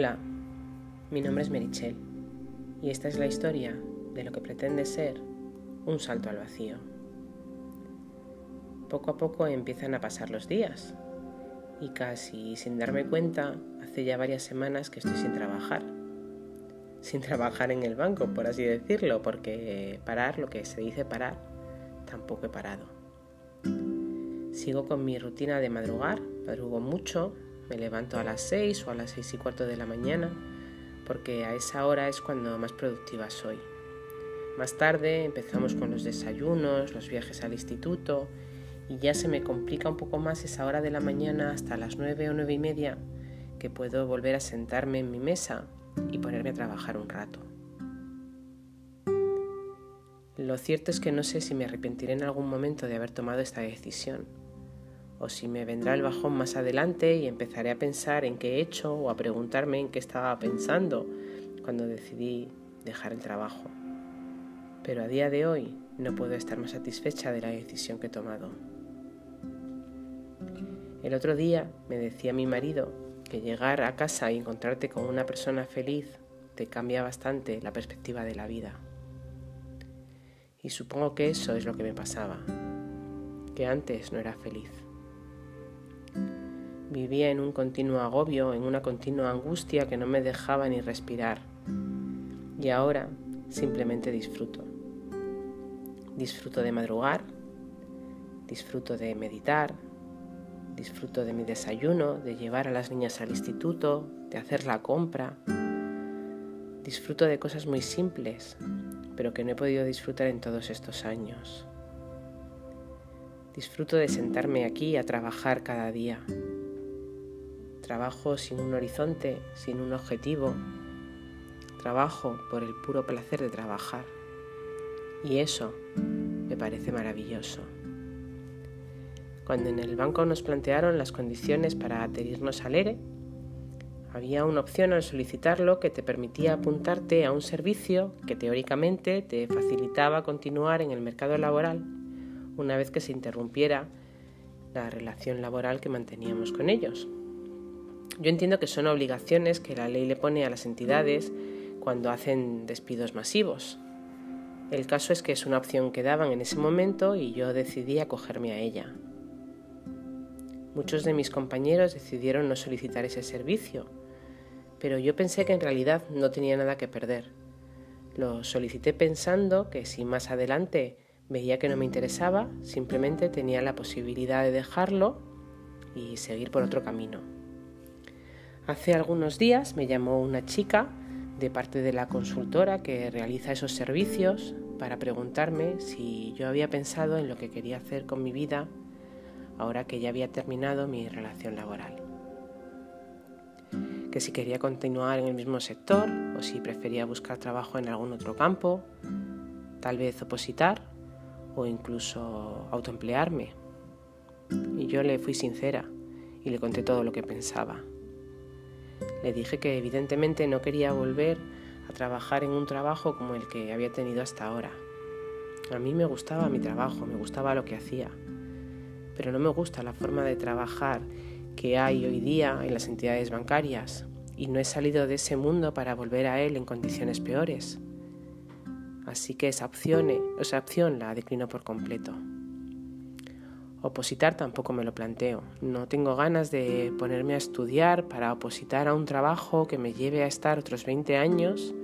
Hola, mi nombre es Merichel y esta es la historia de lo que pretende ser un salto al vacío. Poco a poco empiezan a pasar los días y casi sin darme cuenta, hace ya varias semanas que estoy sin trabajar. Sin trabajar en el banco, por así decirlo, porque parar, lo que se dice parar, tampoco he parado. Sigo con mi rutina de madrugar, madrugo mucho, me levanto a las 6 o a las 6 y cuarto de la mañana porque a esa hora es cuando más productiva soy. Más tarde empezamos con los desayunos, los viajes al instituto y ya se me complica un poco más esa hora de la mañana hasta las 9 o 9 y media que puedo volver a sentarme en mi mesa y ponerme a trabajar un rato. Lo cierto es que no sé si me arrepentiré en algún momento de haber tomado esta decisión o si me vendrá el bajón más adelante y empezaré a pensar en qué he hecho o a preguntarme en qué estaba pensando cuando decidí dejar el trabajo. Pero a día de hoy no puedo estar más satisfecha de la decisión que he tomado. El otro día me decía mi marido que llegar a casa y encontrarte con una persona feliz te cambia bastante la perspectiva de la vida. Y supongo que eso es lo que me pasaba, que antes no era feliz. Vivía en un continuo agobio, en una continua angustia que no me dejaba ni respirar. Y ahora simplemente disfruto. Disfruto de madrugar, disfruto de meditar, disfruto de mi desayuno, de llevar a las niñas al instituto, de hacer la compra. Disfruto de cosas muy simples, pero que no he podido disfrutar en todos estos años. Disfruto de sentarme aquí a trabajar cada día, Trabajo sin un horizonte, sin un objetivo. Trabajo por el puro placer de trabajar. Y eso me parece maravilloso. Cuando en el banco nos plantearon las condiciones para adherirnos al ERE, había una opción al solicitarlo que te permitía apuntarte a un servicio que teóricamente te facilitaba continuar en el mercado laboral una vez que se interrumpiera la relación laboral que manteníamos con ellos. Yo entiendo que son obligaciones que la ley le pone a las entidades cuando hacen despidos masivos. El caso es que es una opción que daban en ese momento y yo decidí acogerme a ella. Muchos de mis compañeros decidieron no solicitar ese servicio, pero yo pensé que en realidad no tenía nada que perder. Lo solicité pensando que si más adelante veía que no me interesaba, simplemente tenía la posibilidad de dejarlo y seguir por otro camino. Hace algunos días me llamó una chica de parte de la consultora que realiza esos servicios para preguntarme si yo había pensado en lo que quería hacer con mi vida ahora que ya había terminado mi relación laboral. Que si quería continuar en el mismo sector o si prefería buscar trabajo en algún otro campo, tal vez opositar o incluso autoemplearme. Y yo le fui sincera y le conté todo lo que pensaba. Le dije que evidentemente no quería volver a trabajar en un trabajo como el que había tenido hasta ahora. A mí me gustaba mi trabajo, me gustaba lo que hacía, pero no me gusta la forma de trabajar que hay hoy día en las entidades bancarias y no he salido de ese mundo para volver a él en condiciones peores. Así que esa opción, esa opción la declino por completo. Opositar tampoco me lo planteo. No tengo ganas de ponerme a estudiar para opositar a un trabajo que me lleve a estar otros 20 años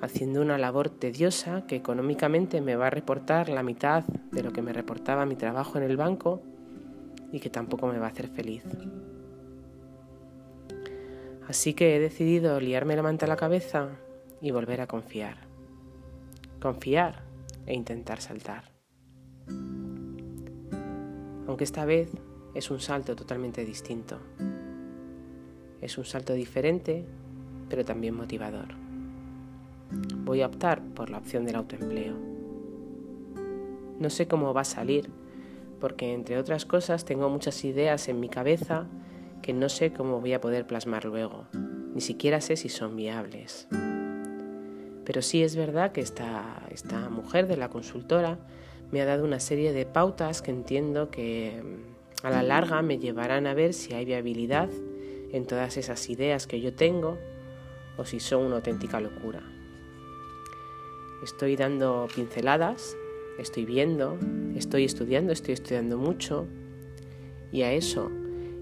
haciendo una labor tediosa que económicamente me va a reportar la mitad de lo que me reportaba mi trabajo en el banco y que tampoco me va a hacer feliz. Así que he decidido liarme la manta a la cabeza y volver a confiar. Confiar e intentar saltar aunque esta vez es un salto totalmente distinto. Es un salto diferente, pero también motivador. Voy a optar por la opción del autoempleo. No sé cómo va a salir, porque entre otras cosas tengo muchas ideas en mi cabeza que no sé cómo voy a poder plasmar luego, ni siquiera sé si son viables. Pero sí es verdad que esta, esta mujer de la consultora me ha dado una serie de pautas que entiendo que mm, a la larga me llevarán a ver si hay viabilidad en todas esas ideas que yo tengo o si son una auténtica locura. Estoy dando pinceladas, estoy viendo, estoy estudiando, estoy estudiando mucho y a eso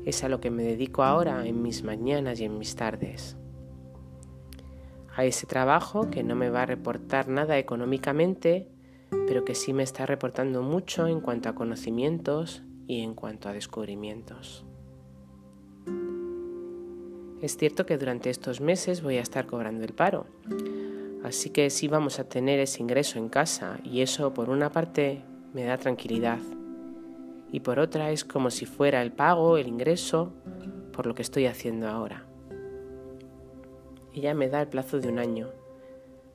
es a lo que me dedico ahora en mis mañanas y en mis tardes. A ese trabajo que no me va a reportar nada económicamente, pero que sí me está reportando mucho en cuanto a conocimientos y en cuanto a descubrimientos. Es cierto que durante estos meses voy a estar cobrando el paro, así que sí vamos a tener ese ingreso en casa y eso por una parte me da tranquilidad y por otra es como si fuera el pago, el ingreso por lo que estoy haciendo ahora. Ella me da el plazo de un año.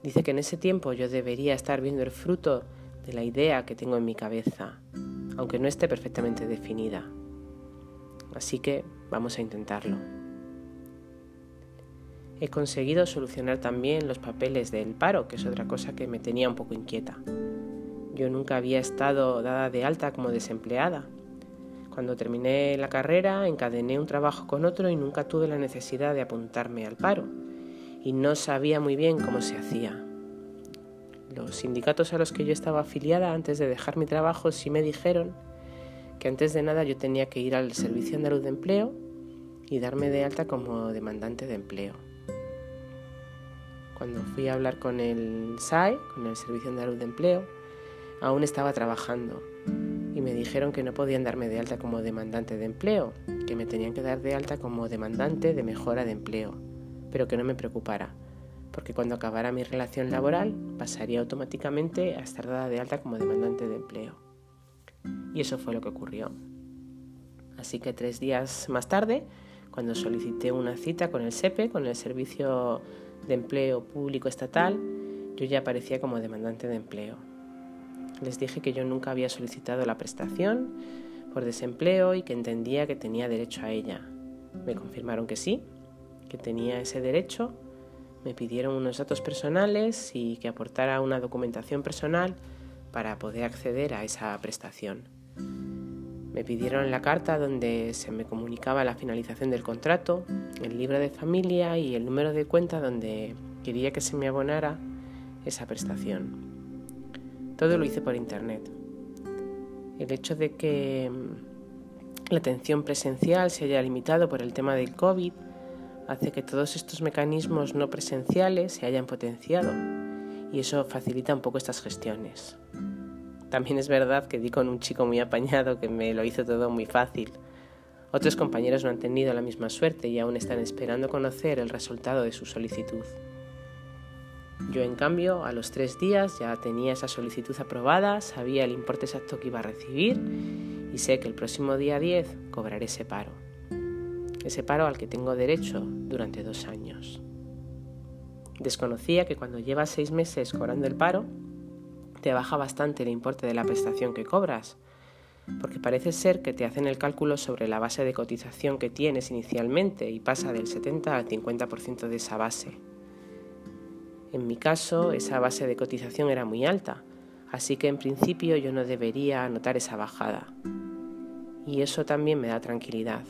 Dice que en ese tiempo yo debería estar viendo el fruto de la idea que tengo en mi cabeza, aunque no esté perfectamente definida. Así que vamos a intentarlo. He conseguido solucionar también los papeles del paro, que es otra cosa que me tenía un poco inquieta. Yo nunca había estado dada de alta como desempleada. Cuando terminé la carrera encadené un trabajo con otro y nunca tuve la necesidad de apuntarme al paro. Y no sabía muy bien cómo se hacía. Los sindicatos a los que yo estaba afiliada antes de dejar mi trabajo sí me dijeron que antes de nada yo tenía que ir al Servicio Andaluz de Empleo y darme de alta como demandante de empleo. Cuando fui a hablar con el SAE, con el Servicio Andaluz de Empleo, aún estaba trabajando y me dijeron que no podían darme de alta como demandante de empleo, que me tenían que dar de alta como demandante de mejora de empleo, pero que no me preocupara, porque cuando acabara mi relación laboral pasaría automáticamente a estar dada de alta como demandante de empleo. Y eso fue lo que ocurrió. Así que tres días más tarde, cuando solicité una cita con el SEPE, con el Servicio de Empleo Público Estatal, yo ya aparecía como demandante de empleo. Les dije que yo nunca había solicitado la prestación por desempleo y que entendía que tenía derecho a ella. Me confirmaron que sí, que tenía ese derecho me pidieron unos datos personales y que aportara una documentación personal para poder acceder a esa prestación. Me pidieron la carta donde se me comunicaba la finalización del contrato, el libro de familia y el número de cuenta donde quería que se me abonara esa prestación. Todo lo hice por internet. El hecho de que la atención presencial se haya limitado por el tema del COVID hace que todos estos mecanismos no presenciales se hayan potenciado y eso facilita un poco estas gestiones. También es verdad que di con un chico muy apañado que me lo hizo todo muy fácil. Otros compañeros no han tenido la misma suerte y aún están esperando conocer el resultado de su solicitud. Yo, en cambio, a los tres días ya tenía esa solicitud aprobada, sabía el importe exacto que iba a recibir y sé que el próximo día 10 cobraré ese paro ese paro al que tengo derecho durante dos años. Desconocía que cuando llevas seis meses cobrando el paro, te baja bastante el importe de la prestación que cobras, porque parece ser que te hacen el cálculo sobre la base de cotización que tienes inicialmente y pasa del 70 al 50% de esa base. En mi caso, esa base de cotización era muy alta, así que en principio yo no debería anotar esa bajada. Y eso también me da tranquilidad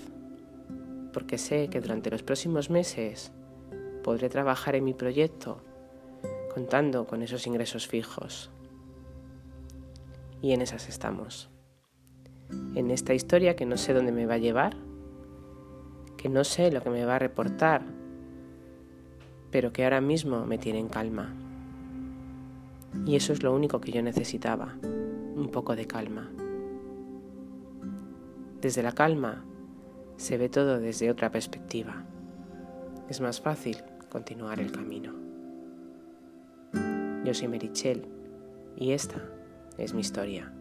porque sé que durante los próximos meses podré trabajar en mi proyecto contando con esos ingresos fijos. Y en esas estamos. En esta historia que no sé dónde me va a llevar, que no sé lo que me va a reportar, pero que ahora mismo me tiene en calma. Y eso es lo único que yo necesitaba, un poco de calma. Desde la calma se ve todo desde otra perspectiva. Es más fácil continuar el camino. Yo soy Merichel y esta es mi historia.